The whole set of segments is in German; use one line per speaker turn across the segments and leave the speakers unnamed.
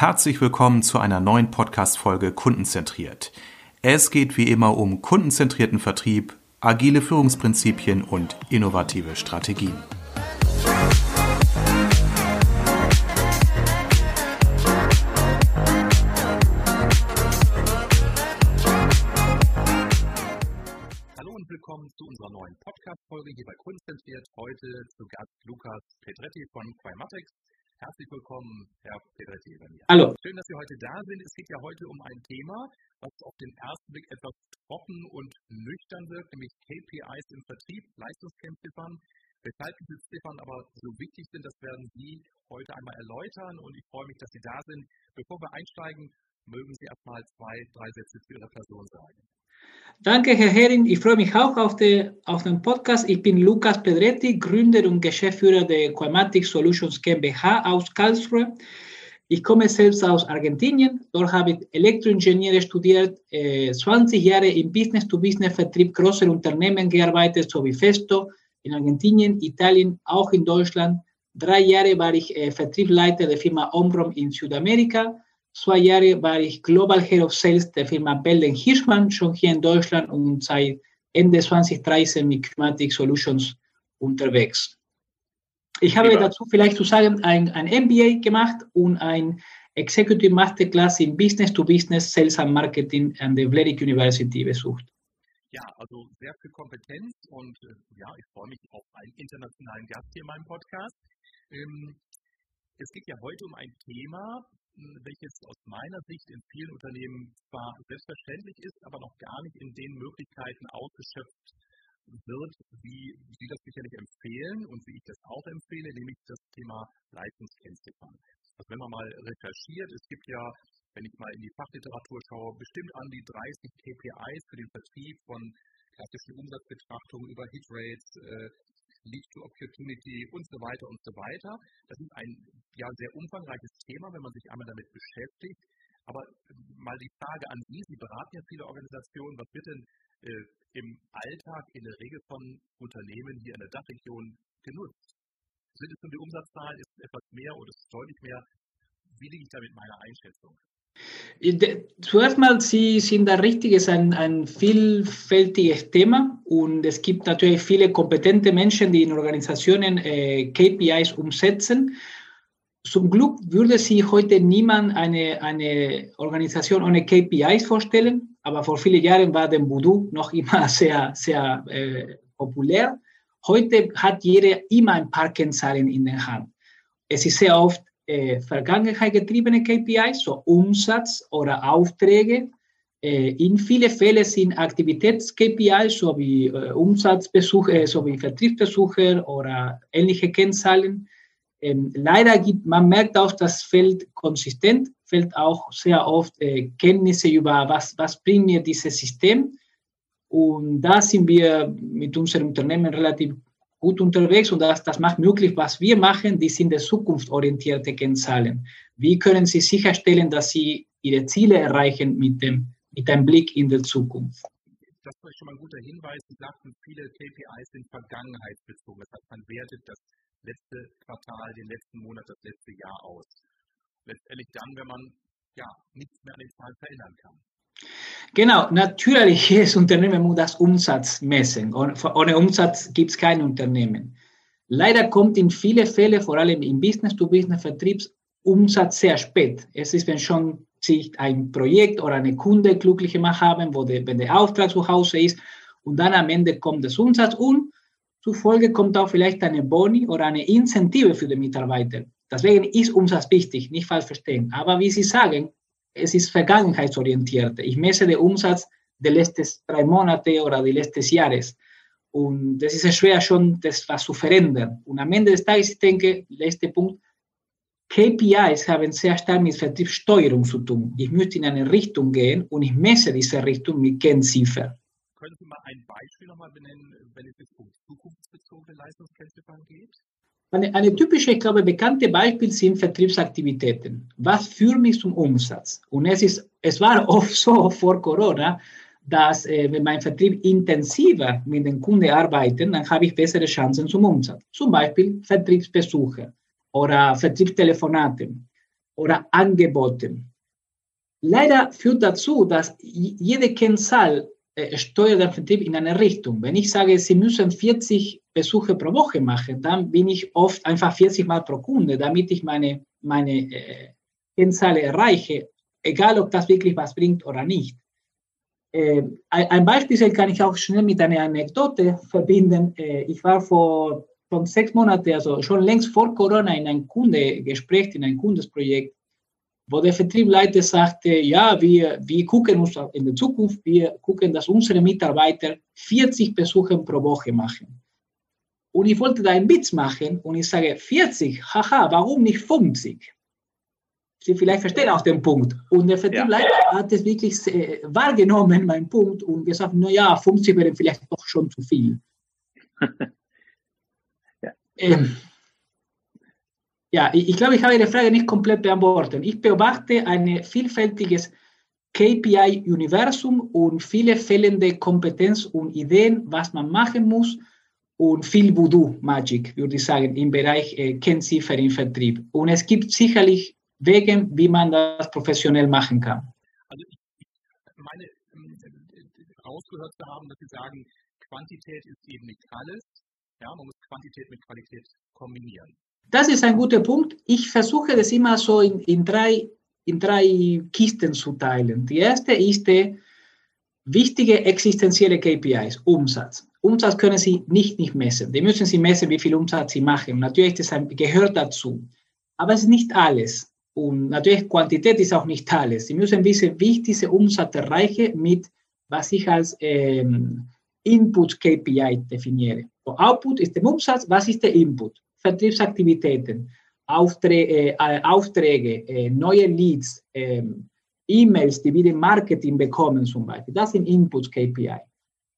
Herzlich willkommen zu einer neuen Podcast-Folge Kundenzentriert. Es geht wie immer um kundenzentrierten Vertrieb, agile Führungsprinzipien und innovative Strategien.
Hallo und willkommen zu unserer neuen Podcast-Folge hier bei Kundenzentriert. Heute zu Gast Lukas Petretti von Quimatics. Herzlich willkommen, Herr Pedretti.
Hallo.
Schön, dass Sie heute da sind. Es geht ja heute um ein Thema, was auf den ersten Blick etwas trocken und nüchtern wirkt, nämlich KPIs im Vertrieb, Leistungskennziffern. Weshalb diese Ziffern aber so wichtig sind, das werden Sie heute einmal erläutern und ich freue mich, dass Sie da sind. Bevor wir einsteigen, mögen Sie erstmal zwei, drei Sätze zu Ihrer Person sagen.
Danke, Herr Hering. Ich freue mich auch auf, die, auf den Podcast. Ich bin Lukas Pedretti, Gründer und Geschäftsführer der Quematic Solutions GmbH aus Karlsruhe. Ich komme selbst aus Argentinien. Dort habe ich Elektroingenieur studiert, äh, 20 Jahre im Business-to-Business-Vertrieb großer Unternehmen gearbeitet, so wie Festo in Argentinien, Italien, auch in Deutschland. Drei Jahre war ich äh, Vertriebsleiter der Firma Omrom in Südamerika zwei Jahre war ich Global Head of Sales der Firma Belden Hirschmann, schon hier in Deutschland und seit Ende 2013 mit Climatic Solutions unterwegs. Ich habe ja. dazu vielleicht zu sagen ein, ein MBA gemacht und ein Executive Masterclass in Business to Business Sales and Marketing an der Vlerik University besucht.
Ja, also sehr viel Kompetenz und äh, ja, ich freue mich auf einen internationalen Gast hier in meinem Podcast. Ähm, es geht ja heute um ein Thema, welches aus meiner Sicht in vielen Unternehmen zwar selbstverständlich ist, aber noch gar nicht in den Möglichkeiten ausgeschöpft wird, wie Sie das sicherlich empfehlen und wie ich das auch empfehle, nämlich das Thema Leistungskennziffern. Also wenn man mal recherchiert, es gibt ja, wenn ich mal in die Fachliteratur schaue, bestimmt an die 30 KPIs für den Vertrieb von klassischen Umsatzbetrachtungen über Hitrates, äh, Lead to Opportunity und so weiter und so weiter. Das ist ein ja, sehr umfangreiches Thema, wenn man sich einmal damit beschäftigt. Aber mal die Frage an Sie, Sie beraten ja viele Organisationen, was wird denn äh, im Alltag in der Regel von Unternehmen hier in der Dachregion genutzt? Sind es nur die Umsatzzahlen, ist es etwas mehr oder ist es deutlich mehr? Wie liege ich da mit meiner Einschätzung?
Zuerst mal, Sie sind da richtig, es ist ein, ein vielfältiges Thema und es gibt natürlich viele kompetente Menschen, die in Organisationen äh, KPIs umsetzen. Zum Glück würde sich heute niemand eine, eine Organisation ohne KPIs vorstellen, aber vor vielen Jahren war der Voodoo noch immer sehr, sehr äh, populär. Heute hat jeder immer ein paar Kennzahlen in der Hand. Es ist sehr oft äh, Vergangenheit getriebene KPIs, so Umsatz oder Aufträge. Äh, in vielen Fällen sind Aktivitäts-KPIs, so wie äh, Umsatzbesuche, so wie Vertriebsbesuche oder ähnliche Kennzahlen. Ähm, leider gibt man merkt auch, das fehlt konsistent, fehlt auch sehr oft äh, Kenntnisse über was, was bringt mir dieses System. Und da sind wir mit unserem Unternehmen relativ gut unterwegs und das, das macht möglich, was wir machen, die sind der zukunftsorientierte Kennzahlen. Wie können Sie sicherstellen, dass Sie Ihre Ziele erreichen mit, dem, mit einem Blick in die Zukunft?
Das ist schon mal ein guter Hinweis. Sie sagten, viele KPIs sind vergangenheitsbezogen. Das heißt, man wertet das letzte Quartal, den letzten Monat, das letzte Jahr aus. Letztendlich dann, wenn man ja nichts mehr an den Zahlen verändern kann.
Genau, natürlich jedes Unternehmen muss das Umsatz messen. Ohne Umsatz gibt es kein Unternehmen. Leider kommt in viele Fälle, vor allem im Business-to-Business-Vertriebs, Umsatz sehr spät. Es ist, wenn schon sich ein Projekt oder eine Kunde glücklich gemacht haben, wo der, wenn der Auftrag zu Hause ist und dann am Ende kommt das Umsatz und zufolge kommt auch vielleicht eine Boni oder eine Incentive für den Mitarbeiter. Deswegen ist Umsatz wichtig, nicht falsch verstehen. Aber wie Sie sagen, es ist vergangenheitsorientiert. Ich messe den Umsatz der letzten drei Monate oder des letzten Jahres. Und das ist schwer schon, das was zu verändern. Und am Ende des Tages, ich denke, letzter Punkt, KPIs haben sehr stark mit Vertriebssteuerung zu tun. Ich möchte in eine Richtung gehen und ich messe diese Richtung mit Kennziffern.
Können Sie mal ein Beispiel nochmal benennen, wenn es um zukunftsbezogene Leistungskennziffern geht?
Eine, eine, typische, ich glaube, bekannte Beispiel sind Vertriebsaktivitäten. Was führt mich zum Umsatz? Und es, ist, es war oft so vor Corona, dass äh, wenn mein Vertrieb intensiver mit den Kunden arbeitet, dann habe ich bessere Chancen zum Umsatz. Zum Beispiel Vertriebsbesuche oder Vertriebstelefonate. oder angeboten. Leider führt dazu, dass jede Kennzahl äh, steuert den Vertrieb in eine Richtung. Wenn ich sage, Sie müssen 40 Besuche pro Woche machen, dann bin ich oft einfach 40 Mal pro Kunde, damit ich meine, meine äh, Kennzahl erreiche, egal ob das wirklich was bringt oder nicht. Äh, ein Beispiel kann ich auch schnell mit einer Anekdote verbinden. Äh, ich war vor schon sechs Monaten, also schon längst vor Corona, in ein Kundegespräch, in ein Kundesprojekt, wo der Vertriebsleiter sagte, ja, wir, wir gucken uns in der Zukunft, wir gucken, dass unsere Mitarbeiter 40 Besuche pro Woche machen. Und ich wollte da einen Witz machen und ich sage, 40, haha, warum nicht 50? Sie vielleicht verstehen auch den Punkt. Und der Vertriebsleiter ja. hat es wirklich äh, wahrgenommen, mein Punkt, und gesagt, na ja, 50 wäre vielleicht doch schon zu viel. ja. Ähm, ja, ich, ich glaube, ich habe Ihre Frage nicht komplett beantwortet. Ich beobachte ein vielfältiges KPI-Universum und viele fehlende Kompetenz und Ideen, was man machen muss und viel Voodoo-Magic, würde ich sagen, im Bereich äh, Kennziffer im Vertrieb. Und es gibt sicherlich Wege, wie man das professionell machen kann. Also ich,
meine, äh, rausgehört zu haben, dass Sie sagen, Quantität ist eben nicht alles. Ja, man muss Quantität mit Qualität kombinieren.
Das ist ein guter Punkt. Ich versuche das immer so in, in, drei, in drei Kisten zu teilen. Die erste ist die wichtige existenzielle KPIs, Umsatz. Umsatz können Sie nicht, nicht messen. Die müssen Sie messen, wie viel Umsatz Sie machen. Natürlich das gehört dazu. Aber es ist nicht alles. Und natürlich Quantität ist auch nicht alles. Sie müssen wissen, wie ich diese Umsatz erreiche mit, was ich als ähm, Input-KPI definiere. So, Output ist der Umsatz, was ist der Input? Vertriebsaktivitäten, Aufträge, äh, Aufträge äh, neue Leads, äh, E-Mails, die wir im Marketing bekommen zum Beispiel. Das sind Input-KPI.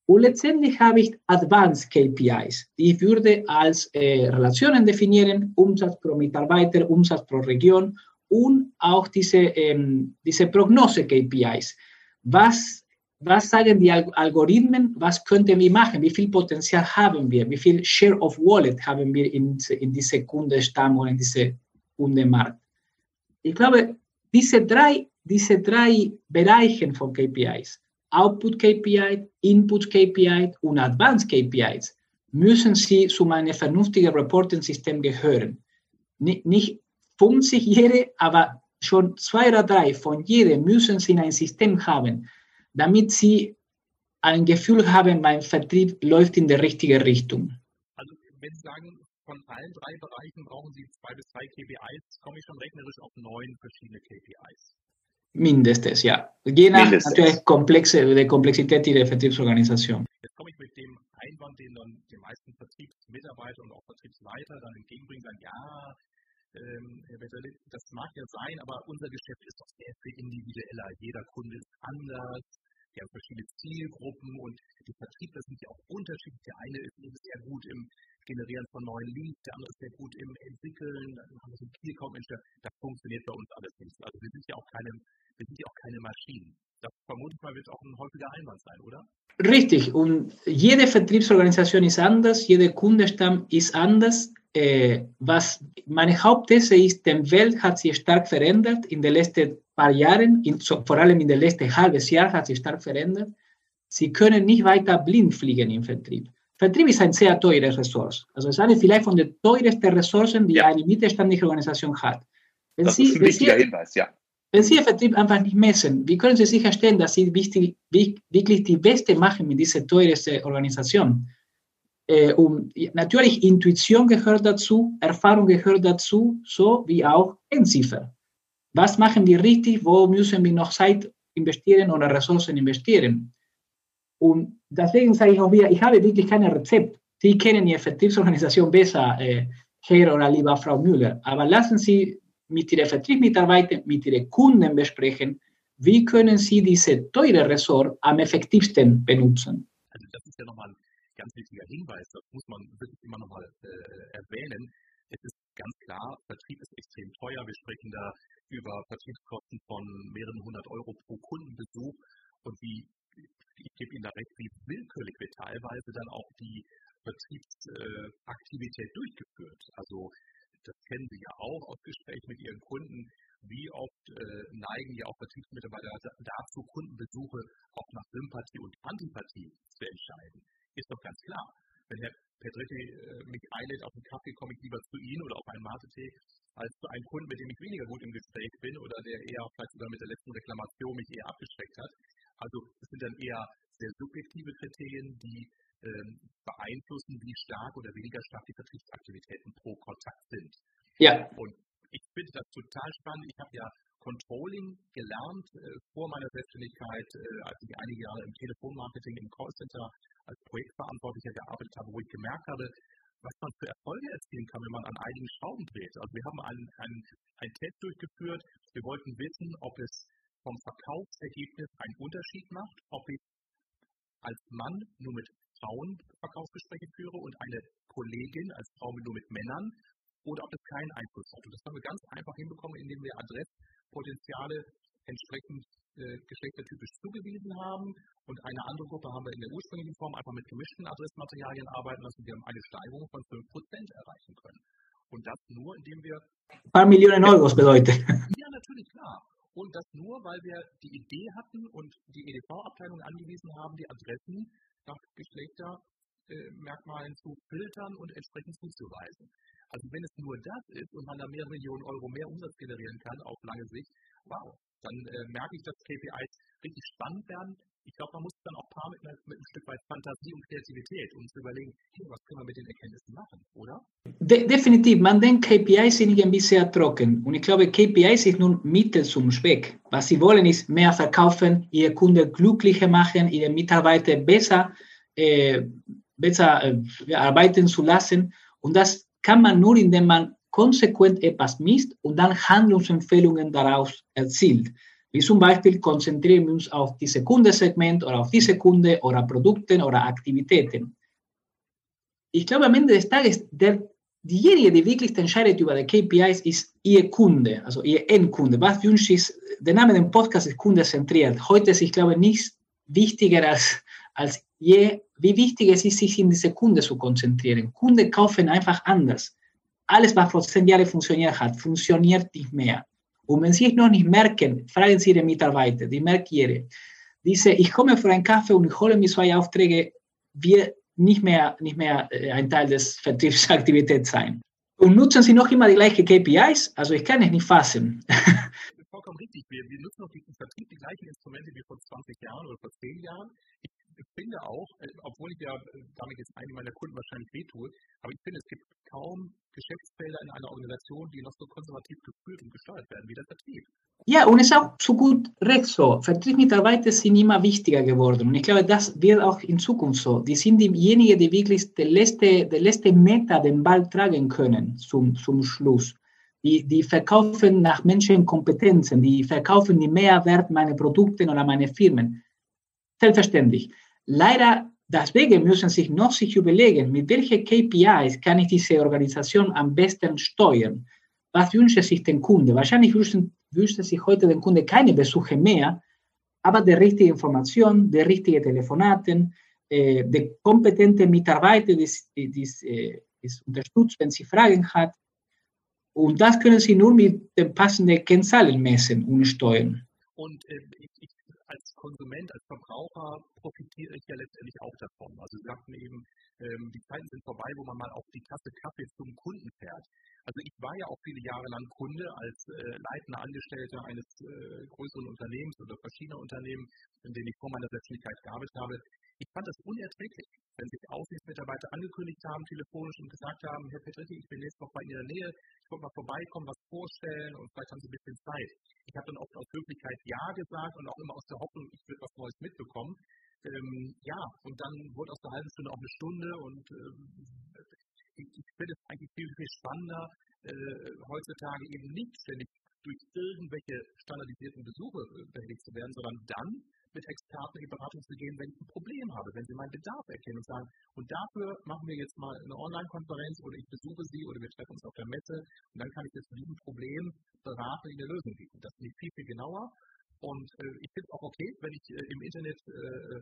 Und letztendlich habe ich Advanced KPIs, die ich würde als äh, Relationen definieren, Umsatz pro Mitarbeiter, Umsatz pro Region und auch diese, ähm, diese Prognose-KPIs. Was was sagen die Algorithmen, was könnten wir machen, wie viel Potenzial haben wir, wie viel Share of Wallet haben wir in, in diese Kundenstamm oder in diese Kundenmarkt. Ich glaube, diese drei, diese drei Bereiche von KPIs, Output KPI, Input KPI und Advanced KPIs, müssen sie zu einem vernünftigen Reporting-System gehören. Nicht, nicht 50 jede, aber schon zwei oder drei von jedem müssen sie in ein System haben, damit sie ein Gefühl haben, mein Vertrieb läuft in der richtigen Richtung.
Also wenn Sie sagen, von allen drei Bereichen brauchen Sie zwei bis drei KPIs, komme ich schon rechnerisch auf neun verschiedene KPIs.
Mindestens, ja. Je nach natürlich Komplexe, der Komplexität der Vertriebsorganisation.
Jetzt komme ich mit dem Einwand, den dann die meisten Vertriebsmitarbeiter und auch Vertriebsleiter dann entgegenbringen, sagen, ja, ähm, das mag ja sein, aber unser Geschäft ist doch sehr viel individueller. Jeder Kunde ist anders, wir haben verschiedene Zielgruppen und die Vertriebler sind ja auch unterschiedlich. Der eine ist eben sehr gut im Generieren von neuen Leads, der andere ist sehr gut im Entwickeln, einen Key Account Manager. Das funktioniert bei uns alles nicht. Also wir sind ja auch keine, wir sind ja auch keine Maschinen. Das vermute ich mal wird auch ein häufiger Einwand sein, oder?
Richtig. Und jede Vertriebsorganisation ist anders, jeder Kundenstamm ist anders. Äh, was meine Hauptthese ist, die Welt hat sich stark verändert in den letzten paar Jahren, in, vor allem in den letzten halbes Jahr hat sich stark verändert. Sie können nicht weiter blind fliegen im Vertrieb. Vertrieb ist ein sehr teures Ressource. Also es ist eine vielleicht von den teuersten Ressourcen, die ja. eine mittelständische Organisation hat.
Wenn das Sie, ist ein wichtiger Sie, Hinweis, ja.
Wenn Sie den Vertrieb einfach nicht messen, wie können Sie sicherstellen, dass Sie wichtig, wirklich die Beste machen mit dieser teuersten Organisation? Äh, und natürlich Intuition gehört dazu, Erfahrung gehört dazu, so wie auch Endziffer. Was machen wir richtig? Wo müssen wir noch Zeit investieren oder Ressourcen investieren? Und deswegen sage ich auch wieder, ich habe wirklich kein Rezept. Sie kennen Ihre Vertriebsorganisation besser, äh, Herr oder lieber Frau Müller. Aber lassen Sie mit Ihren Vertriebsmitarbeitern, mit Ihren Kunden besprechen, wie können Sie diese teure Ressort am effektivsten benutzen.
Also das ist ja nochmal ganz wichtiger Hinweis, das muss man wirklich immer nochmal äh, erwähnen. Es ist ganz klar, Vertrieb ist extrem teuer. Wir sprechen da über Vertriebskosten von mehreren hundert Euro pro Kundenbesuch und wie, ich gebe Ihnen da recht, wie willkürlich wird teilweise dann auch die Vertriebsaktivität durchgeführt. Also das kennen Sie ja auch aus Gesprächen mit Ihren Kunden, wie oft äh, neigen ja auch Vertriebsmitarbeiter dazu, Kundenbesuche auch nach Sympathie und Antipathie zu entscheiden. Ist doch ganz klar. Wenn Herr Petretti äh, mich einlädt auf einen Kaffee, komme ich lieber zu Ihnen oder auf einen Mate-Tee als zu einem Kunden, mit dem ich weniger gut im Gespräch bin oder der eher vielleicht sogar mit der letzten Reklamation mich eher abgeschreckt hat. Also es sind dann eher sehr subjektive Kriterien, die ähm, beeinflussen, wie stark oder weniger stark die Vertriebsaktivitäten pro Kontakt sind.
Ja.
Und ich finde das total spannend. Ich habe ja Controlling gelernt äh, vor meiner Selbstständigkeit, äh, als ich einige Jahre im Telefonmarketing im Callcenter als Projektverantwortlicher gearbeitet habe, wo ich gemerkt habe, was man für Erfolge erzielen kann, wenn man an einigen Schrauben dreht. Also wir haben einen, einen, einen Test durchgeführt. Wir wollten wissen, ob es vom Verkaufsergebnis einen Unterschied macht, ob ich als Mann nur mit Frauen Verkaufsgespräche führe und eine Kollegin als Frau nur mit Männern oder ob es keinen Einfluss hat. Und das haben wir ganz einfach hinbekommen, indem wir Adresspotenziale entsprechend äh, geschlechtertypisch zugewiesen haben. Und eine andere Gruppe haben wir in der ursprünglichen Form einfach mit gemischten Adressmaterialien arbeiten lassen. Wir haben eine Steigerung von 5% erreichen können. Und das nur, indem wir.
Ein paar Millionen Euro bedeutet.
Nur, weil wir die Idee hatten und die EDV-Abteilung angewiesen haben, die Adressen nach Geschlechtermerkmalen zu filtern und entsprechend zuzuweisen. Also wenn es nur das ist und man da mehrere Millionen Euro mehr Umsatz generieren kann auf lange Sicht, wow, dann äh, merke ich, dass KPIs richtig spannend werden. Ich glaube, man muss dann auch paar mit, mit, ein Stück weit Fantasie und Kreativität, um zu überlegen, hey, was können wir mit den Erkenntnissen machen, oder?
De definitiv, man denkt, KPIs sind irgendwie sehr trocken. Und ich glaube, KPIs ist nun Mittel zum Zweck. Was sie wollen, ist mehr verkaufen, ihre Kunden glücklicher machen, ihre Mitarbeiter besser, äh, besser äh, arbeiten zu lassen. Und das kann man nur, indem man konsequent etwas misst und dann Handlungsempfehlungen daraus erzielt. Wie zum Beispiel konzentrieren wir uns auf diese Kundensegment oder auf diese Kunde oder Produkte oder Aktivitäten. Ich glaube, am Ende des Tages, der, diejenige, die wirklich entscheidet über die KPIs, ist Ihr Kunde, also Ihr Endkunde. Was wünscht ist, der Name des Podcasts ist kundenzentriert. Heute ist, ich glaube, nichts wichtiger als, als je, wie wichtig es ist, sich in diese Kunde zu konzentrieren. Kunden kaufen einfach anders alles, was vor zehn Jahren funktioniert hat, funktioniert nicht mehr. Und wenn Sie es noch nicht merken, fragen Sie Ihre Mitarbeiter, die Merkiere. Diese, ich komme für einen Kaffee und ich hole mir zwei Aufträge, wird nicht mehr, nicht mehr äh, ein Teil des Vertriebsaktivität sein. Und nutzen Sie noch immer die gleichen KPIs? Also ich kann es nicht fassen.
vollkommen richtig. Wir, wir nutzen auch im Vertrieb die gleichen Instrumente wie vor 20 Jahren oder vor 10 Jahren. Ich finde auch, äh, obwohl ich ja äh, damit jetzt einige meiner Kunden wahrscheinlich wehtue, aber ich finde, es gibt kaum Geschäftsfelder in einer Organisation, die noch so konservativ geführt und gesteuert werden wie der Vertrieb.
Ja, und es ist auch zu gut recht so. Vertriebsmitarbeiter sind immer wichtiger geworden. Und ich glaube, das wird auch in Zukunft so. Die sind diejenigen, die wirklich der letzte, der letzte Meter den Ball tragen können zum, zum Schluss. Die, die verkaufen nach Menschenkompetenzen, die verkaufen die Mehrwert meiner Produkte oder meiner Firmen. Selbstverständlich. Leider, deswegen müssen sich noch sich überlegen, mit welchen KPIs kann ich diese Organisation am besten steuern. Was wünscht sich der Kunde? Wahrscheinlich wünscht sich heute der Kunde keine Besuche mehr, aber die richtige Information, die richtigen Telefonaten, äh, die kompetente Mitarbeiter, die, die, die äh, unterstützt, wenn sie Fragen hat. Und das können Sie nur mit den passenden Kennzahlen messen und steuern.
Und äh, als Konsument, als Verbraucher profitiere ich ja letztendlich auch davon. Also Sie sagten eben, ähm, die Zeiten sind vorbei, wo man mal auf die Tasse Kaffee zum Kunden fährt. Also ich war ja auch viele Jahre lang Kunde als äh, leitender Angestellter eines äh, größeren Unternehmens oder verschiedener Unternehmen, in denen ich vor meiner Selbstständigkeit gearbeitet habe. Ich fand das unerträglich, wenn sich Außenmitarbeiter angekündigt haben, telefonisch und gesagt haben, Herr Petretti, ich bin nächste Woche bei Ihnen in der Nähe, ich wollte mal vorbeikommen, was vorstellen und vielleicht haben Sie ein bisschen Zeit. Ich habe dann oft aus Höflichkeit Ja gesagt und auch immer aus der Hoffnung, ich würde was Neues mitbekommen. Ähm, ja, und dann wurde aus der halben Stunde auch eine Stunde und ähm, ich, finde es eigentlich viel, viel spannender, äh, heutzutage eben nicht ständig durch irgendwelche standardisierten Besuche äh, behelligt zu werden, sondern dann mit Experten in die Beratung zu gehen, wenn ich ein Problem habe, wenn sie meinen Bedarf erkennen und sagen, und dafür machen wir jetzt mal eine Online-Konferenz oder ich besuche sie oder wir treffen uns auf der Messe und dann kann ich das diesem Problem beraten, in der Lösung bieten. Das finde ich viel, viel genauer Und äh, ich finde es auch okay, wenn ich äh, im Internet äh,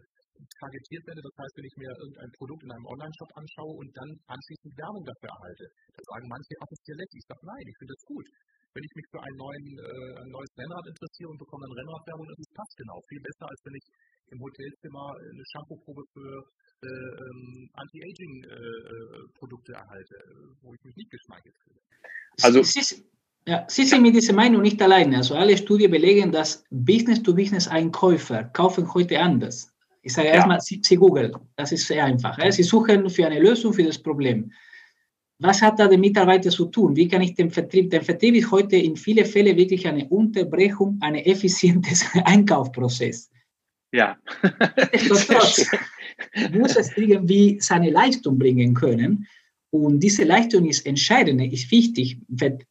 targetiert werde. Das heißt, wenn ich mir irgendein Produkt in einem Online-Shop anschaue und dann anschließend Werbung dafür erhalte, dann sagen manche, ach, das ist ja leck. Ich sage, nein, ich finde das gut. Wenn ich mich für einen neuen, äh, ein neues Rennrad interessiere und bekomme dann Rennradwerbung, dann ist es passt genau. Viel besser, als wenn ich im Hotelzimmer eine Shampoo-Probe für äh, ähm, Anti-Aging-Produkte äh, erhalte, wo ich mich nicht geschmeichelt fühle.
Also, ja, Sie sind mit dieser Meinung nicht alleine. Also alle Studien belegen, dass Business-to-Business-Einkäufer kaufen heute anders. Ich sage ja. erstmal, Sie, Sie Google, das ist sehr einfach. Sie suchen für eine Lösung für das Problem. Was hat da der Mitarbeiter zu tun? Wie kann ich den Vertrieb? Der Vertrieb ist heute in vielen Fällen wirklich eine Unterbrechung, ein effizientes Einkaufsprozess.
Ja.
Nichtsdestotrotz muss es irgendwie seine Leistung bringen können. Und diese Leistung ist entscheidend, ist wichtig.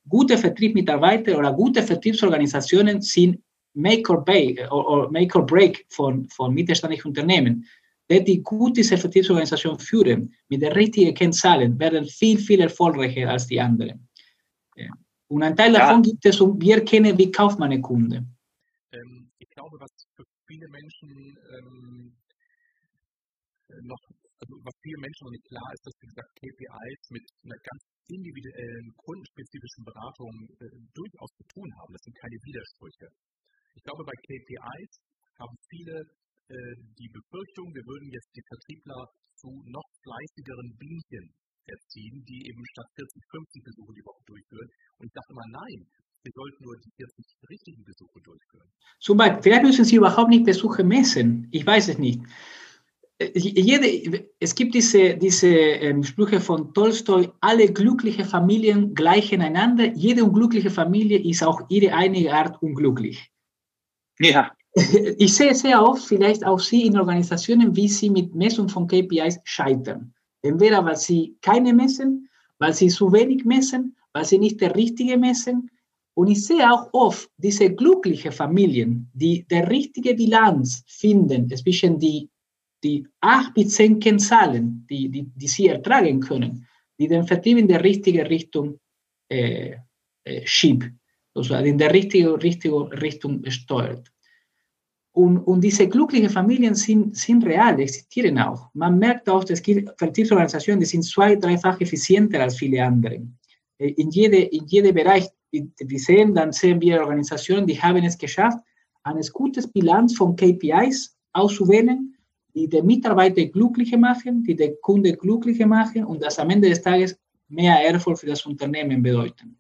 Gute Vertriebsmitarbeiter oder gute Vertriebsorganisationen sind Make or, break, or, or make or break von, von mittelständischen Unternehmen. Wer die gut diese Vertriebsorganisation führen, mit den richtigen Kennzahlen, werden viel, viel erfolgreicher als die anderen. Und ein Teil davon ja. gibt es, und wir kennen, wie kauft man Kunde.
Ähm, ich glaube, was für viele Menschen ähm, noch, also was vielen Menschen noch nicht klar ist, dass, wie gesagt, KPIs mit einer ganz individuellen, kundenspezifischen Beratung äh, durchaus zu tun haben. Das sind keine Widersprüche. Ich glaube, bei KPIs haben viele äh, die Befürchtung, wir würden jetzt die Vertriebler zu noch fleißigeren Bienchen erziehen, die eben statt 40, 50 Besuche die Woche durchführen. Und ich dachte immer, nein, wir sollten nur die 40 richtigen Besuche durchführen.
Beispiel, vielleicht müssen Sie überhaupt nicht Besuche messen. Ich weiß es nicht. Äh, jede, es gibt diese, diese ähm, Sprüche von Tolstoi, alle glückliche Familien gleichen einander. Jede unglückliche Familie ist auch ihre eigene Art unglücklich.
Ja.
Ich sehe sehr oft vielleicht auch Sie in Organisationen, wie Sie mit Messung von KPIs scheitern. Entweder weil Sie keine messen, weil Sie zu wenig messen, weil Sie nicht der Richtige messen. Und ich sehe auch oft diese glücklichen Familien, die der richtige Bilanz finden zwischen die, die acht bis zehn Kennzahlen, die, die, die sie ertragen können, die den Vertrieb in der richtigen Richtung äh, äh, schiebt also in der richtigen, richtigen Richtung steuert. Und, und diese glücklichen Familien sind, sind real, existieren auch. Man merkt auch, es gibt Vertriebsorganisationen, die sind zwei, dreifach effizienter als viele andere. Äh, in jedem in jede Bereich, wir sehen, dann sehen wir Organisationen, die haben es geschafft, eine gute Bilanz von KPIs auszuwählen, die den Mitarbeiter glücklicher machen, die den Kunde glücklicher machen und das am Ende des Tages mehr Erfolg für das Unternehmen bedeuten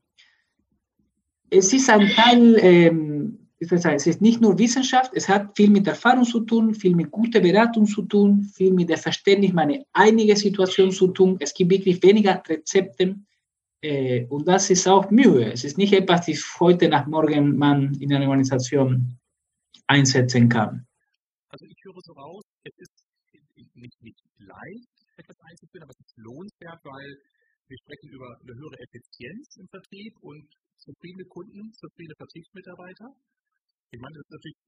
es ist ein Teil, ähm, es ist nicht nur Wissenschaft, es hat viel mit Erfahrung zu tun, viel mit guter Beratung zu tun, viel mit dem Verständnis meiner einigen Situation zu tun. Es gibt wirklich weniger Rezepte äh, und das ist auch Mühe. Es ist nicht etwas, das heute nach morgen man in einer Organisation einsetzen kann.
Also ich höre so raus, es ist nicht, nicht leicht, etwas einzuführen, aber es ist lohnenswert, weil wir sprechen über eine höhere Effizienz im Vertrieb und zufriedene Kunden, zufriedene Vertriebsmitarbeiter. Ich meine, das ist natürlich,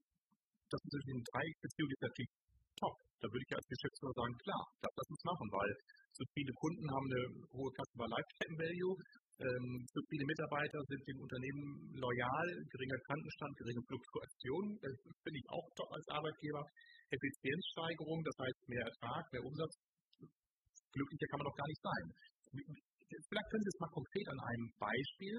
das ist natürlich eine Dreiecksbeziehung ist natürlich top. Da würde ich als Geschäftsführer sagen, klar, das lass uns machen, weil zufriedene Kunden haben eine hohe Customer Lifetime Value, ähm, zufriedene Mitarbeiter sind dem Unternehmen loyal, geringer Krankenstand, geringe Fluktuation, das finde ich auch top als Arbeitgeber. Effizienzsteigerung, das heißt mehr Ertrag, mehr Umsatz, glücklicher kann man doch gar nicht sein. Vielleicht können Sie es mal konkret an einem Beispiel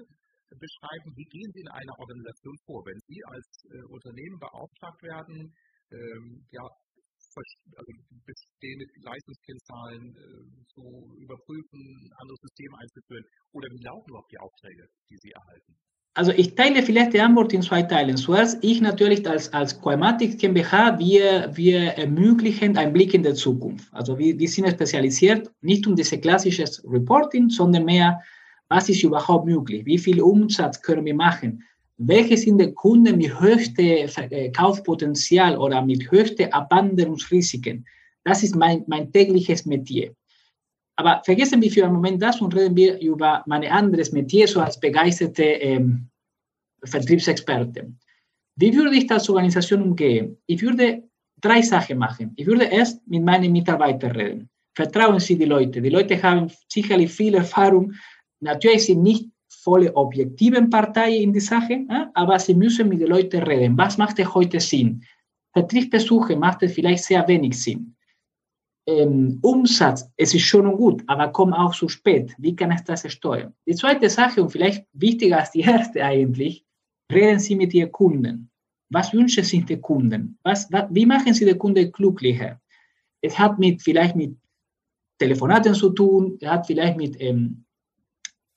beschreiben, wie gehen Sie in einer Organisation vor, wenn Sie als äh, Unternehmen beauftragt werden, ähm, ja, also bestehende Leistungskennzahlen äh, zu überprüfen, andere Systeme einzuführen oder wie lauten überhaupt die Aufträge, die Sie erhalten?
Also ich teile vielleicht die Antwort in zwei Teilen. Zuerst ich natürlich als, als Coematic GmbH, wir, wir ermöglichen einen Blick in die Zukunft. Also wir, wir sind spezialisiert nicht um diese klassisches Reporting, sondern mehr was ist überhaupt möglich? Wie viel Umsatz können wir machen? Welche sind die Kunden mit höchstem äh, Kaufpotenzial oder mit höchsten Abwanderungsrisiken? Das ist mein, mein tägliches Metier. Aber vergessen wir für einen Moment das und reden wir über mein anderes Metier, so als begeisterte ähm, Vertriebsexperte. Wie würde ich als Organisation umgehen? Ich würde drei Sachen machen. Ich würde erst mit meinen Mitarbeitern reden. Vertrauen Sie die Leute. Die Leute haben sicherlich viel Erfahrung Natürlich sind nicht volle objektiven Partei in die Sache, äh, aber sie müssen mit den Leuten reden. Was macht heute Sinn? Vertriebsbesuche macht vielleicht sehr wenig Sinn. Ähm, Umsatz, es ist schon gut, aber kommt auch zu spät. Wie kann ich das steuern? Die zweite Sache, und vielleicht wichtiger als die erste eigentlich, reden Sie mit Ihren Kunden. Was wünschen sich die Kunden? Was, was, wie machen Sie den Kunden glücklicher? Es hat mit, vielleicht mit Telefonaten zu tun, es hat vielleicht mit ähm,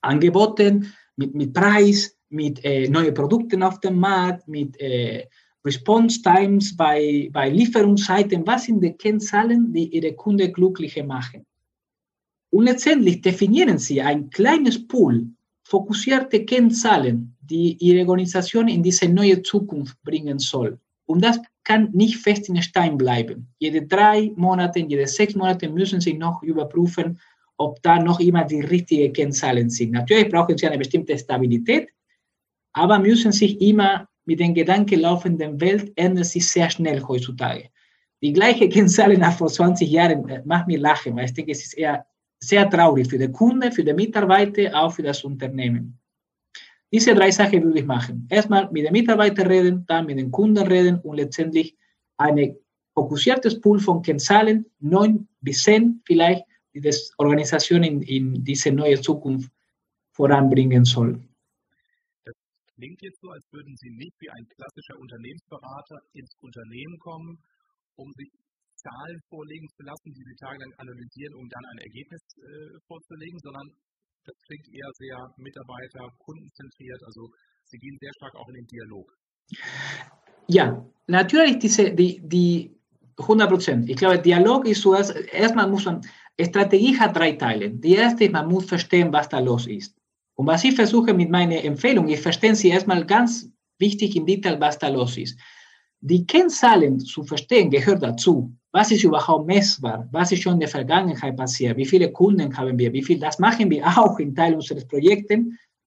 Angeboten, mit, mit Preis, mit äh, neuen Produkten auf dem Markt, mit äh, Response Times bei, bei Lieferungszeiten. Was sind die Kennzahlen, die Ihre Kunden glücklicher machen? Und letztendlich definieren Sie ein kleines Pool, fokussierte Kennzahlen, die Ihre Organisation in diese neue Zukunft bringen soll. Und das kann nicht fest in Stein bleiben. Jede drei Monate, jede sechs Monate müssen Sie noch überprüfen, ob da noch immer die richtigen Kennzahlen sind. Natürlich brauchen Sie eine bestimmte Stabilität, aber müssen sich immer mit den Gedanken laufenden Welt ändert sich sehr schnell heutzutage. Die gleiche Kennzahlen nach vor 20 Jahren äh, macht mir lachen, weil ich denke, es ist eher sehr traurig für den Kunde, für den Mitarbeiter, auch für das Unternehmen. Diese drei Sachen würde ich machen. Erstmal mit den Mitarbeitern reden, dann mit den Kunden reden und letztendlich ein fokussiertes Pool von Kennzahlen, neun bis zehn vielleicht, die das Organisation in, in diese neue Zukunft voranbringen soll.
Klingt jetzt so, als würden Sie nicht wie ein klassischer Unternehmensberater ins Unternehmen kommen, um sich Zahlen vorlegen zu lassen, die Sie tagelang analysieren, um dann ein Ergebnis äh, vorzulegen, sondern das klingt eher sehr Mitarbeiter, kundenzentriert. Also Sie gehen sehr stark auch in den Dialog.
Ja, natürlich diese, die, die 100 Prozent. Ich glaube, Dialog ist zuerst, erstmal muss man, Strategie hat drei Teile. Die erste ist, man muss verstehen, was da los ist. Und was ich versuche mit meiner Empfehlung, ich verstehe Sie erstmal ganz wichtig im Detail, was da los ist. Die Kennzahlen zu verstehen gehört dazu. Was ist überhaupt messbar? Was ist schon in der Vergangenheit passiert? Wie viele Kunden haben wir? Wie viel? Das machen wir auch in Teil unseres Projekts.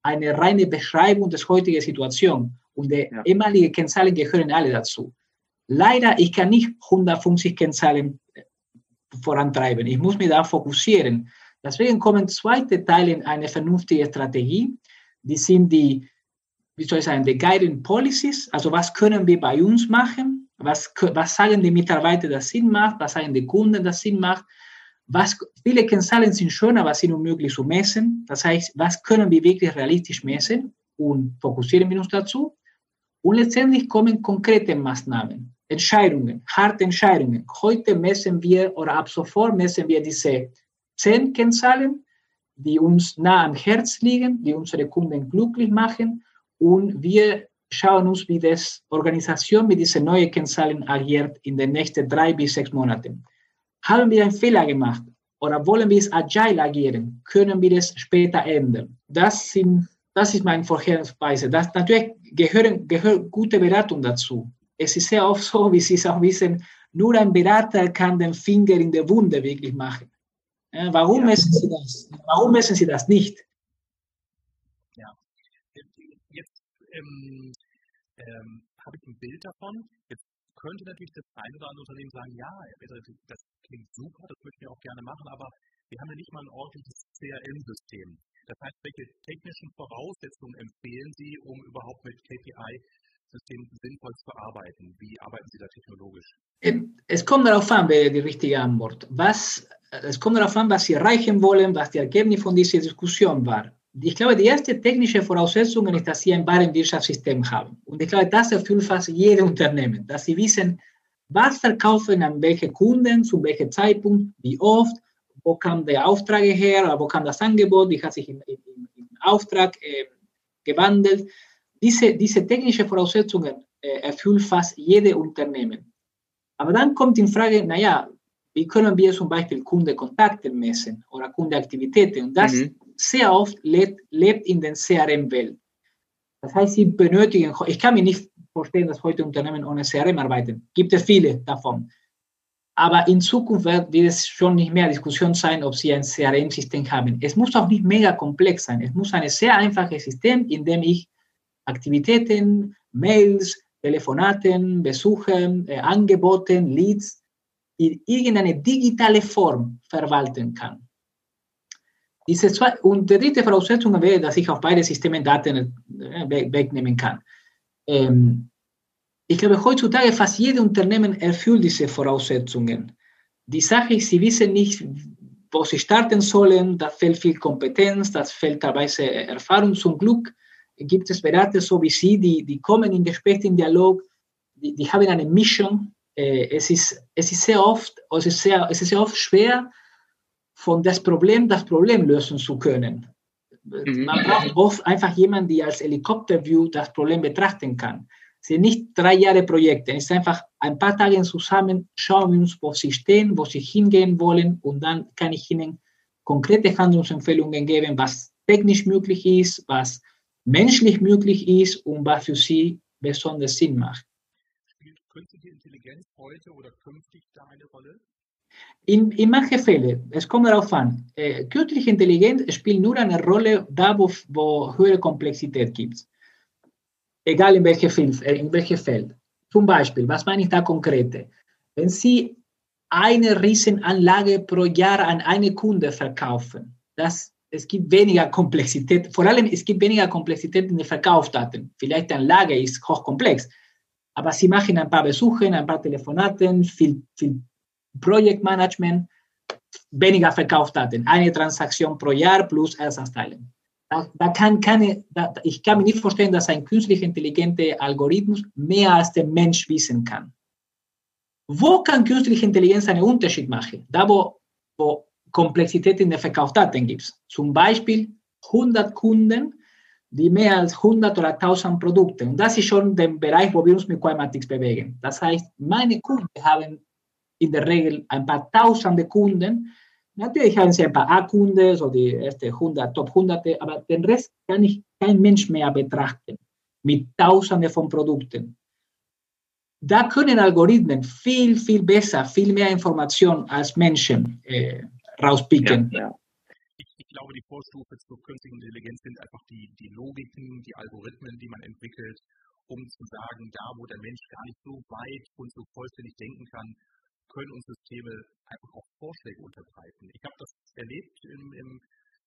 Eine reine Beschreibung der heutigen Situation. Und die ja. ehemaligen Kennzahlen gehören alle dazu. Leider, ich kann nicht 150 Kennzahlen vorantreiben. Ich muss mich da fokussieren. Deswegen kommen zweite Teile in eine vernünftige Strategie. Die sind die, wie soll ich sagen, die Guiding Policies. Also was können wir bei uns machen? Was, was sagen die Mitarbeiter, das Sinn macht? Was sagen die Kunden, das Sinn macht? Was, viele Kennzahlen sind schön, aber sind unmöglich zu messen. Das heißt, was können wir wirklich realistisch messen? Und fokussieren wir uns dazu. Und letztendlich kommen konkrete Maßnahmen. Entscheidungen, harte Entscheidungen. Heute messen wir oder ab sofort messen wir diese zehn Kennzahlen, die uns nah am Herz liegen, die unsere Kunden glücklich machen und wir schauen uns, wie das Organisation mit diesen neuen Kennzahlen agiert in den nächsten drei bis sechs Monaten. Haben wir einen Fehler gemacht oder wollen wir es agile agieren? Können wir es später ändern? Das, sind, das ist meine Vorgehensweise. Das, natürlich gehören, gehört gute Beratung dazu es ist sehr oft so, wie Sie es auch wissen, nur ein Berater kann den Finger in der Wunde wirklich machen. Ja, warum ja. messen Sie das? Warum messen Sie das nicht?
Ja, jetzt ähm, ähm, habe ich ein Bild davon. Jetzt könnte natürlich das ein oder andere Unternehmen sagen, ja, das klingt super, das möchten wir auch gerne machen, aber wir haben ja nicht mal ein ordentliches CRM-System. Das heißt, welche technischen Voraussetzungen empfehlen Sie, um überhaupt mit KPI System sinnvoll zu arbeiten? Wie arbeiten Sie da technologisch?
Ähm, es kommt darauf an, wäre die richtige Antwort. Was, es kommt darauf an, was Sie erreichen wollen, was die Ergebnis von dieser Diskussion war. Ich glaube, die erste technische Voraussetzung ist, dass Sie ein Warenwirtschaftssystem haben. Und ich glaube, das erfüllt fast jedes Unternehmen, dass Sie wissen, was verkaufen an welche Kunden, zu welchem Zeitpunkt, wie oft, wo kam der Auftrag her, wo kam das Angebot, wie hat sich in Auftrag äh, gewandelt. Diese, diese technische Voraussetzungen äh, erfüllt fast jede Unternehmen. Aber dann kommt in Frage, naja, wie können wir zum Beispiel Kundenkontakte messen oder Kundenaktivitäten? Und das mhm. sehr oft lebt, lebt in der CRM-Welt. Das heißt, sie benötigen, ich kann mir nicht vorstellen, dass heute Unternehmen ohne CRM arbeiten. Gibt es viele davon. Aber in Zukunft wird, wird es schon nicht mehr Diskussion sein, ob Sie ein CRM-System haben. Es muss auch nicht mega komplex sein. Es muss ein sehr einfaches System, in dem ich Aktivitäten, Mails, Telefonaten, Besuchen, äh, Angeboten, Leads in irgendeine digitale Form verwalten kann. Diese zwei, und die dritte Voraussetzung wäre, dass ich auf beide Systeme Daten äh, wegnehmen kann. Ähm, ich glaube, heutzutage fast jedes Unternehmen erfüllt diese Voraussetzungen. Die Sache ist, sie wissen nicht, wo sie starten sollen. Da fehlt viel Kompetenz, da fehlt teilweise Erfahrung. Zum Glück gibt es Berater so wie Sie, die, die kommen in Gespräch, in Dialog, die, die haben eine Mission. Äh, es, ist, es, ist sehr oft, es, ist sehr, es ist sehr oft schwer, von das Problem das Problem lösen zu können. Mhm. Man braucht oft einfach jemanden, der als Helikopterview das Problem betrachten kann. Es sind nicht drei Jahre Projekte, es ist einfach ein paar Tage zusammen, schauen wir uns, wo sie stehen, wo sie hingehen wollen und dann kann ich ihnen konkrete Handlungsempfehlungen geben, was technisch möglich ist, was menschlich möglich ist und was für sie besonders Sinn macht.
Spielt künstliche Intelligenz heute oder künftig da eine Rolle?
In, in manchen Fällen, es kommt darauf an, äh, künstliche Intelligenz spielt nur eine Rolle da, wo, wo höhere Komplexität gibt. Egal in welchem Feld, äh, in welchem Feld. Zum Beispiel, was meine ich da konkrete? Wenn Sie eine Riesenanlage pro Jahr an eine Kunde verkaufen, das, es gibt weniger Komplexität, vor allem es gibt weniger Komplexität in den Verkaufsdaten. Vielleicht die Anlage ist hochkomplex, aber Sie machen ein paar Besuche, ein paar Telefonaten, viel, viel Projektmanagement, weniger Verkaufsdaten, eine Transaktion pro Jahr plus Ersatzteile. Da, da kann keine, da, ich kann mir nicht vorstellen, dass ein künstlich intelligenter Algorithmus mehr als der Mensch wissen kann. Wo kann künstliche Intelligenz einen Unterschied machen? Da, wo, wo Komplexität in den Verkaufsdaten gibt. Zum Beispiel 100 Kunden, die mehr als 100 oder 1000 Produkte. Und das ist schon der Bereich, wo wir uns mit Quymatics bewegen. Das heißt, meine Kunden haben in der Regel ein paar tausende Kunden. Natürlich haben sie ein paar A-Kunden, so die erste 100, Top 100, aber den Rest kann ich kein Mensch mehr betrachten mit tausenden von Produkten. Da können Algorithmen viel, viel besser, viel mehr Informationen als Menschen äh, rauspicken. Ja, ja.
Ich, ich, glaube, die Vorstufe zur künstlichen Intelligenz sind einfach die, die Logiken, die Algorithmen, die man entwickelt, um zu sagen, da wo der Mensch gar nicht so weit und so vollständig denken kann, können uns Systeme einfach auch Vorschläge unterbreiten. Ich habe das erlebt im, im,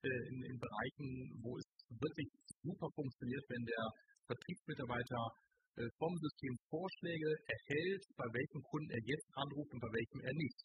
äh, in, in Bereichen, wo es wirklich super funktioniert, wenn der Vertriebsmitarbeiter äh, vom System Vorschläge erhält, bei welchem Kunden er jetzt anruft und bei welchem er nicht.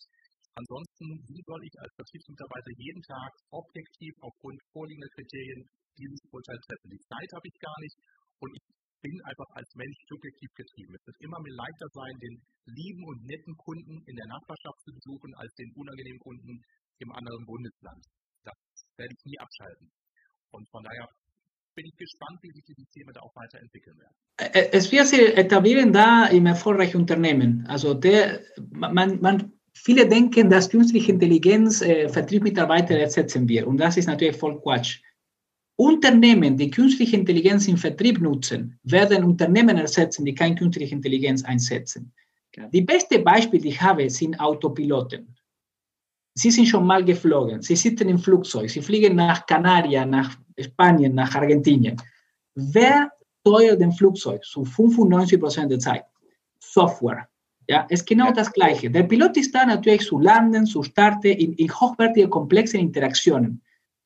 Ansonsten, wie soll ich als Vertriebsmitarbeiter jeden Tag objektiv aufgrund vorliegender Kriterien dieses Urteil treffen? Die Zeit habe ich gar nicht und ich bin einfach als Mensch subjektiv getrieben. Es wird immer mir leichter sein, den lieben und netten Kunden in der Nachbarschaft zu besuchen, als den unangenehmen Kunden im anderen Bundesland. Das werde ich nie abschalten. Und von daher bin ich gespannt, wie sich die Systeme da auch weiterentwickeln werden.
Es wird sich etablieren da im erfolgreichen Unternehmen. Also der, man, man, viele denken, dass künstliche Intelligenz äh, Vertriebsmitarbeiter ersetzen wird. Und das ist natürlich voll Quatsch. Unternehmen, die künstliche Intelligenz im Vertrieb nutzen, werden Unternehmen ersetzen, die keine künstliche Intelligenz einsetzen. Die beste Beispiele, die ich habe, sind Autopiloten. Sie sind schon mal geflogen, Sie sitzen im Flugzeug, Sie fliegen nach Kanarien, nach Spanien, nach Argentinien. Wer steuert den Flugzeug zu 95 Prozent der Zeit? Software. Ja, ist genau das Gleiche. Der Pilot ist da natürlich zu landen, zu starten in, in hochwertige, komplexe Interaktionen.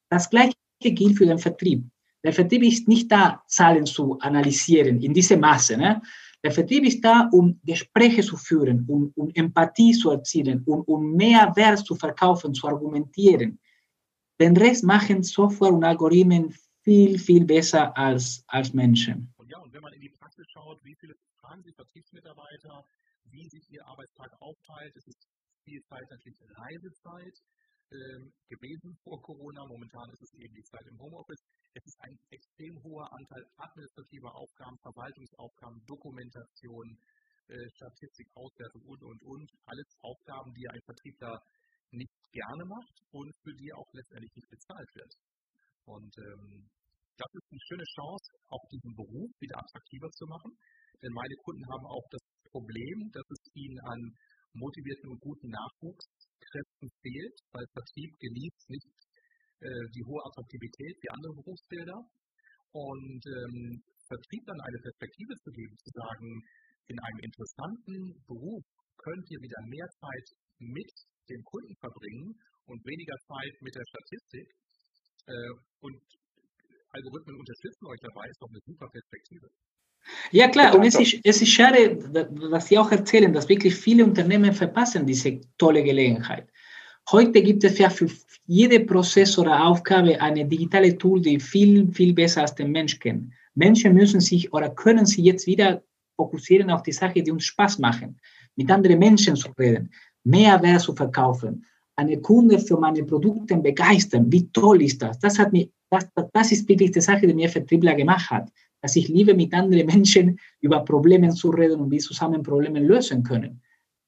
Das Gleiche gilt für den Vertrieb. Der Vertrieb ist nicht da, Zahlen zu analysieren in diesem Maße. Ne? Der Vertrieb ist da, um Gespräche zu führen, um, um Empathie zu erzielen, um, um mehr Wert zu verkaufen, zu argumentieren. Den Rest machen Software und Algorithmen viel, viel besser als, als Menschen.
Und ja, und wenn man in die Praxis schaut, wie viele fragen Sie Vertriebsmitarbeiter, wie sich Ihr Arbeitstag aufteilt, es ist viel Zeit natürlich Reisezeit, ähm, gewesen vor Corona. Momentan ist es eben die Zeit im Homeoffice. Es ist ein extrem hoher Anteil administrativer Aufgaben, Verwaltungsaufgaben, Dokumentation, äh, Statistik, Auswertung und, und, und. Alles Aufgaben, die ein Vertriebler nicht gerne macht und für die auch letztendlich nicht bezahlt wird. Und ähm, das ist eine schöne Chance, auch diesen Beruf wieder attraktiver zu machen. Denn meine Kunden haben auch das Problem, dass es ihnen an motivierten und guten Nachwuchs Fachkräften fehlt, weil Vertrieb genießt nicht äh, die hohe Attraktivität wie andere Berufsbilder. Und ähm, Vertrieblern eine Perspektive zu geben, zu sagen, in einem interessanten Beruf könnt ihr wieder mehr Zeit mit dem Kunden verbringen und weniger Zeit mit der Statistik, Äh, und Algorithmen unterstützen euch dabei, ist doch eine super Perspektive.
Ja klar, und es ist, es ist schade, was Sie auch erzählen, dass wirklich viele Unternehmen verpassen diese tolle Gelegenheit. Heute gibt es ja für jede Prozess oder Aufgabe eine digitale Tool, die viel, viel besser als den Mensch kennt. Menschen müssen sich oder können sich jetzt wieder fokussieren auf die Sachen, die uns Spaß machen, mit anderen Menschen zu reden, mehr Wert zu verkaufen, eine Kunde für meine Produkte begeistern. Wie toll ist das? Das, hat mir, das, das ist wirklich die Sache, die mir Vertriebler gemacht hat, dass ich liebe, mit anderen Menschen über Probleme zu reden und wie zusammen Probleme lösen können.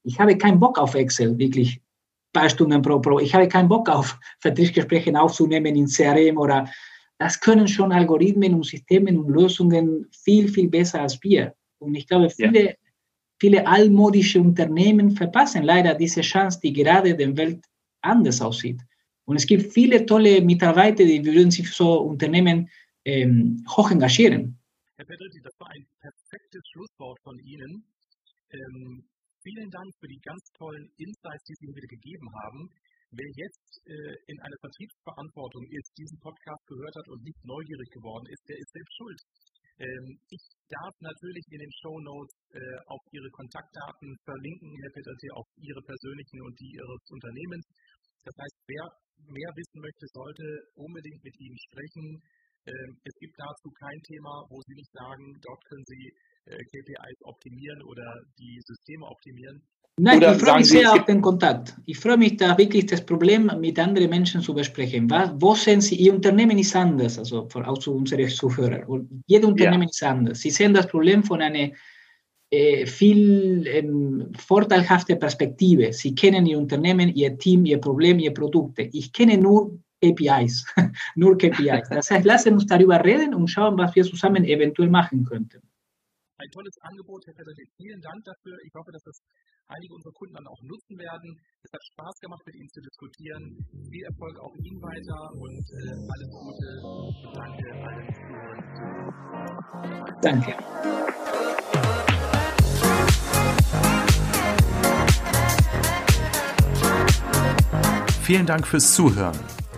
Ich habe keinen Bock auf Excel, wirklich ein paar Stunden pro Pro. Ich habe keinen Bock auf Vertriebsgespräche aufzunehmen in CRM oder das können schon Algorithmen und Systeme und Lösungen viel, viel besser als wir. Und ich glaube, viele, ja. viele altmodische Unternehmen verpassen leider diese Chance, die gerade der Welt anders aussieht. Und es gibt viele tolle Mitarbeiter, die würden sich für so Unternehmen ähm, hoch engagieren.
Herr Pedretti, das war ein perfektes Schlusswort von Ihnen. Ähm, vielen Dank für die ganz tollen Insights, die Sie mir wieder gegeben haben. Wer jetzt äh, in einer Vertriebsverantwortung ist, diesen Podcast gehört hat und nicht neugierig geworden ist, der ist selbst schuld. Ähm, ich darf natürlich in den Show Notes äh, auf Ihre Kontaktdaten verlinken, Herr Peterti, auf Ihre persönlichen und die Ihres Unternehmens. Das heißt, wer mehr wissen möchte, sollte unbedingt mit Ihnen sprechen. Ähm, es gibt dazu kein Thema, wo Sie nicht sagen, dort können Sie äh, KPIs optimieren oder die Systeme optimieren.
Nein, Oder ich freue mich sehr auf den Kontakt. Ich freue mich da wirklich das Problem mit anderen Menschen zu besprechen. Was, wo sehen Sie, Ihr Unternehmen ist anders, also auch zu unseren Zuhörern. Und jedes Unternehmen ja. ist anders. Sie sehen das Problem von einer äh, viel ähm, vorteilhaften Perspektive. Sie kennen Ihr Unternehmen, Ihr Team, Ihr Problem, Ihre Produkte. Ich kenne nur KPIs, nur KPIs. Das heißt, lassen uns darüber reden und schauen, was wir zusammen eventuell machen könnten
ein tolles Angebot, Herr Federlich. Vielen Dank dafür. Ich hoffe, dass das einige unserer Kunden dann auch nutzen werden. Es hat Spaß gemacht, mit Ihnen zu diskutieren. Viel Erfolg auch Ihnen weiter und äh, alles Gute. Danke allen Zuhörern.
Danke.
Vielen Dank fürs Zuhören.